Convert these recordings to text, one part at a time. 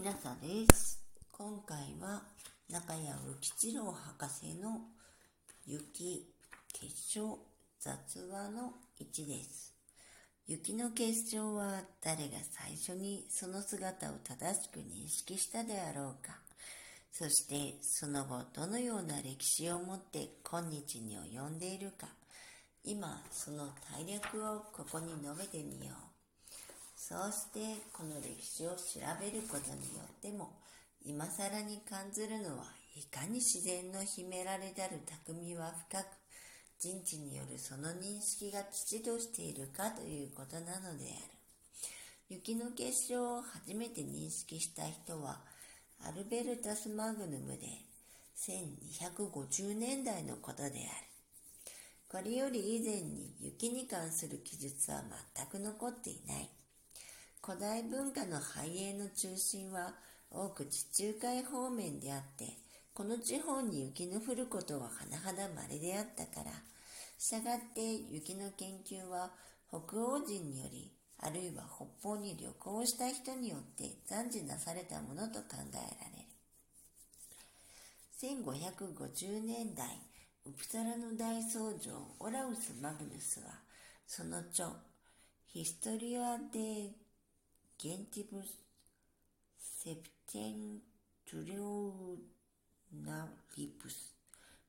ひなさです。今回は中谷浮吉郎博士の雪結晶雑話の1です。雪の結晶は誰が最初にその姿を正しく認識したであろうか。そしてその後どのような歴史をもって今日に及んでいるか。今その大略をここに述べてみよう。そうしてこの歴史を調べることによっても今更に感ずるのはいかに自然の秘められたる匠は深く人知によるその認識が父としているかということなのである。雪の結晶を初めて認識した人はアルベルタス・マグヌムで1250年代のことである。これより以前に雪に関する記述は全く残っていない。古代文化の繁栄の中心は多く地中海方面であって、この地方に雪の降ることは甚だ稀であったから、したがって雪の研究は北欧人により、あるいは北方に旅行した人によって暫時なされたものと考えられる。1550年代、ウプサラの大僧正オラウス・マグヌスは、その著、ヒストリア・デ・ゲンティブス・セプテントゥリオナリプス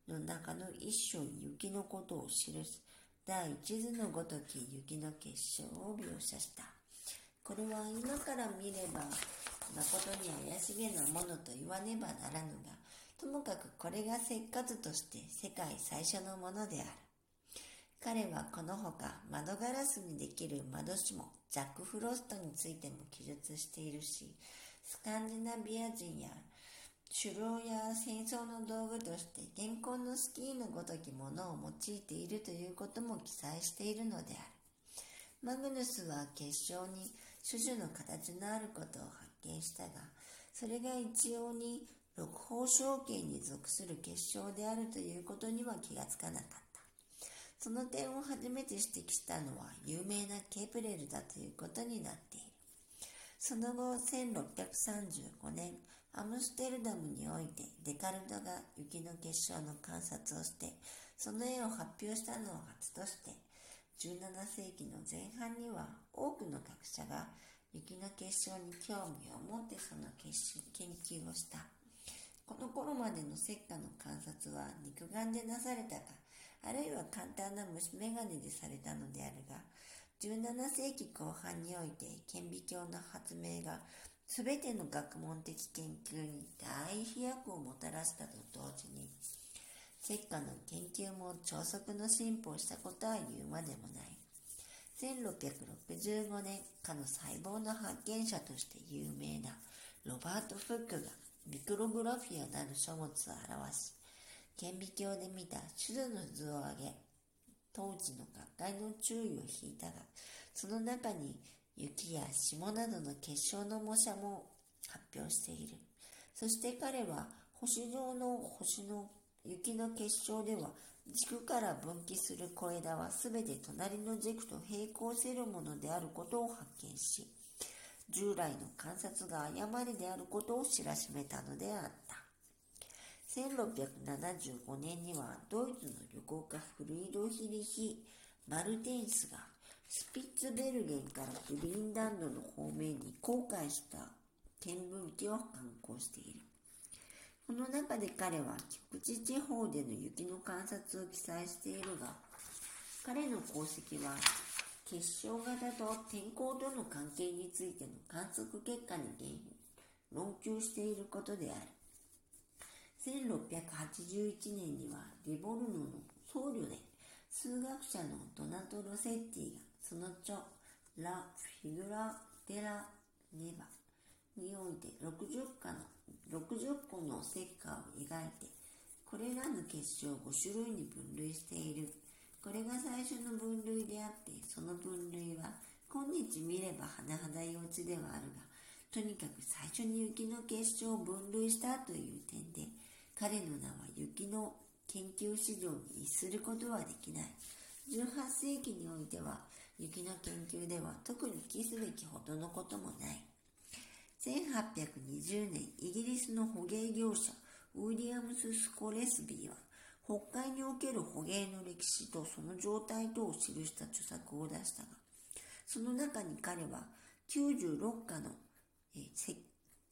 の中の一章雪のことを記す第一図のごとき雪の結晶を描写した。これは今から見れば誠に怪しげなものと言わねばならぬが、ともかくこれが石棺として世界最初のものである。彼はこのほか窓ガラスにできる窓紙もジャック・フロストについても記述しているし、スカンジナビア人や狩猟や戦争の道具として現行のスキーのごときものを用いているということも記載しているのである。マグヌスは結晶に種々の形のあることを発見したが、それが一様に六法象形に属する結晶であるということには気がつかなかった。その点を初めて指摘したのは有名なケープレルだということになっている。その後、1635年、アムステルダムにおいてデカルトが雪の結晶の観察をして、その絵を発表したのを初として、17世紀の前半には多くの学者が雪の結晶に興味を持ってその研究をした。この頃までの石化の観察は肉眼でなされたが、あるいは簡単な虫眼鏡でされたのであるが、17世紀後半において顕微鏡の発明が全ての学問的研究に大飛躍をもたらしたと同時に、石化の研究も超速の進歩をしたことは言うまでもない。1665年、かの細胞の発見者として有名なロバート・フックがミクログラフィアなる書物を表し、顕微鏡で見た種々の図を上げ、当時の学会の注意を引いたが、その中に雪や霜などの結晶の模写も発表している。そして彼は星状の星の雪の結晶では軸から分岐する小枝はすべて隣の軸と平行せるものであることを発見し、従来の観察が誤りであることを知らしめたのであった。1675年にはドイツの旅行家フリードヒリヒ・マルテンスがスピッツベルゲンからグリーンランドの方面に航海した見聞記を観光している。この中で彼は菊池地方での雪の観察を記載しているが、彼の功績は結晶型と天候との関係についての観測結果に論求していることである。1681年にはリボルノの僧侶で数学者のドナト・ロセッティがその著ラ・フィグラ・デラ・ネバにおいて60個の ,60 個の石化を描いてこれらの結晶を5種類に分類している。これが最初の分類であって、その分類は今日見れば甚だ幼稚ではあるが、とにかく最初に雪の結晶を分類したという点で、彼の名は雪の研究史上に逸することはできない。18世紀においては、雪の研究では特に記すべきほどのこともない。1820年、イギリスの捕鯨業者、ウィリアムス・スコレスビーは、北海における捕鯨の歴史とその状態とを記した著作を出したが、その中に彼は96課の、え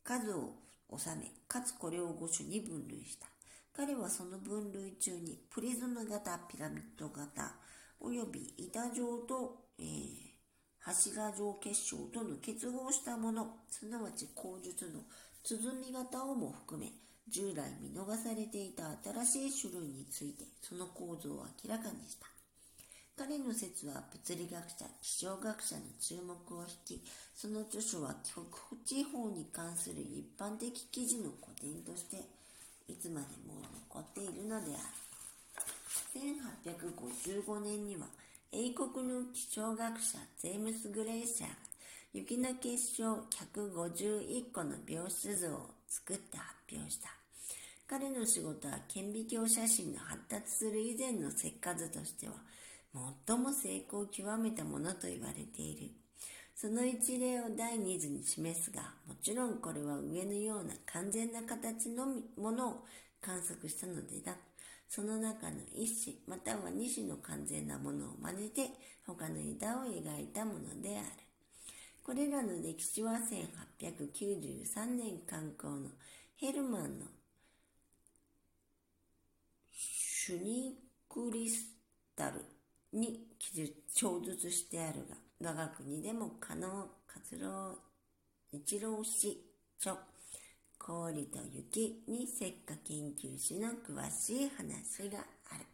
数を収め、かつこれを5種に分類した。彼はその分類中にプリズム型、ピラミッド型、および板状と、えー柱状結晶との結合したもの、すなわち口述の鼓型をも含め、従来見逃されていた新しい種類についてその構造を明らかにした。彼の説は物理学者、気象学者の注目を引き、その著書は極地方に関する一般的記事の古典として、いつまでも残っているのである。1855年には、英国の気象学者ジェームス・グレイシャーが雪の結晶151個の描出図を作って発表した。彼の仕事は顕微鏡写真の発達する以前の石化図としては最も成功を極めたものと言われている。その一例を第二図に示すが、もちろんこれは上のような完全な形のものを観測したのでだ。その中の一種または二種の完全なものを真似て他の枝を描いたものである。これらの歴史は1893年刊行のヘルマンのシュニクリスタルに記述してあるが、我が国でも加納活郎一郎氏著氷と雪に石化研究士の詳しい話がある。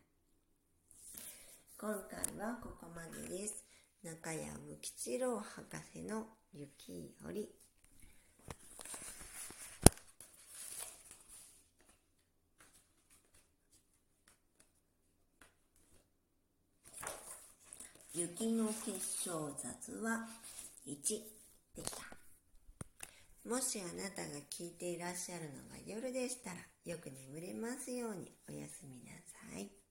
今回はここまでです。中谷無吉郎博士の雪より雪の結晶雑は1でした。もしあなたが聞いていらっしゃるのが夜でしたら、よく眠れますようにおやすみなさい。